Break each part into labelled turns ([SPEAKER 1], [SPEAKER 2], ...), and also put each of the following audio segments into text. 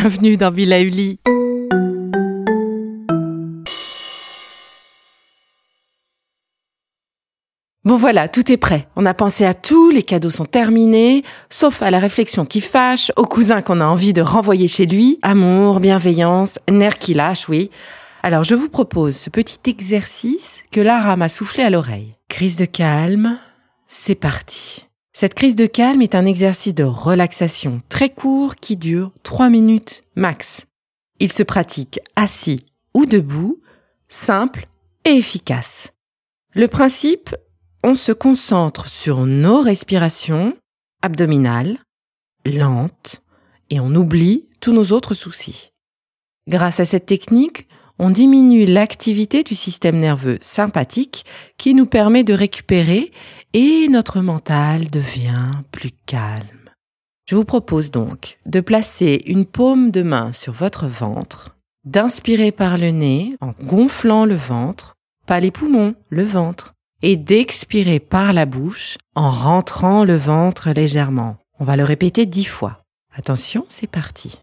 [SPEAKER 1] bienvenue dans Villa Uli. Bon voilà, tout est prêt. On a pensé à tout, les cadeaux sont terminés, sauf à la réflexion qui fâche, au cousin qu'on a envie de renvoyer chez lui. Amour, bienveillance, nerfs qui lâchent, oui. Alors je vous propose ce petit exercice que Lara m'a soufflé à l'oreille. Crise de calme, c'est parti. Cette crise de calme est un exercice de relaxation très court qui dure 3 minutes max. Il se pratique assis ou debout, simple et efficace. Le principe, on se concentre sur nos respirations abdominales, lentes, et on oublie tous nos autres soucis. Grâce à cette technique, on diminue l'activité du système nerveux sympathique qui nous permet de récupérer et notre mental devient plus calme. Je vous propose donc de placer une paume de main sur votre ventre, d'inspirer par le nez en gonflant le ventre, pas les poumons, le ventre, et d'expirer par la bouche en rentrant le ventre légèrement. On va le répéter dix fois. Attention, c'est parti.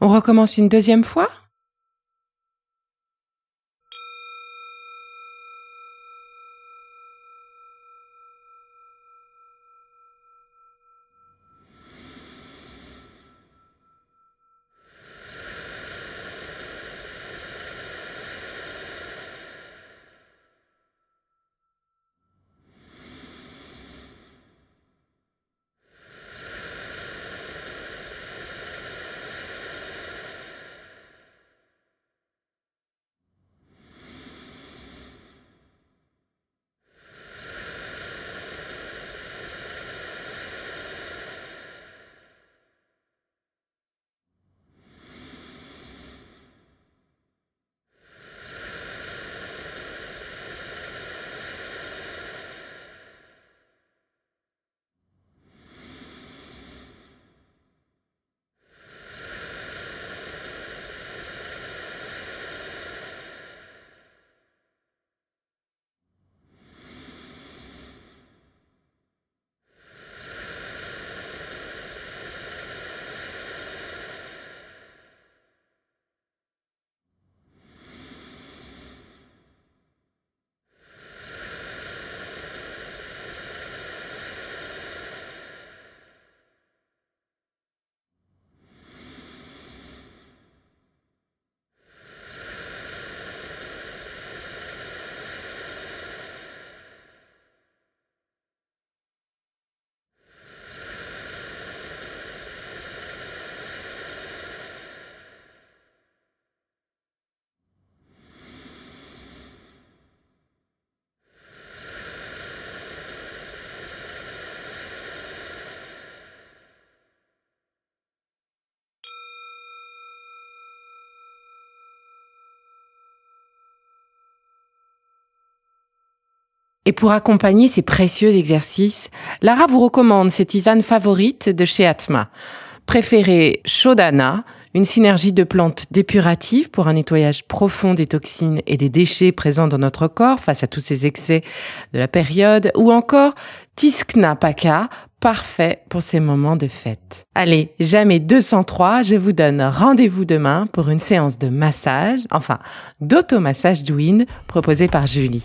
[SPEAKER 1] On recommence une deuxième fois? Et pour accompagner ces précieux exercices, Lara vous recommande ses tisanes favorites de chez Atma. Préférée Shodana, une synergie de plantes dépuratives pour un nettoyage profond des toxines et des déchets présents dans notre corps face à tous ces excès de la période, ou encore Tiskna Paka, parfait pour ces moments de fête. Allez, jamais 203, je vous donne rendez-vous demain pour une séance de massage, enfin d'automassage douine proposée par Julie.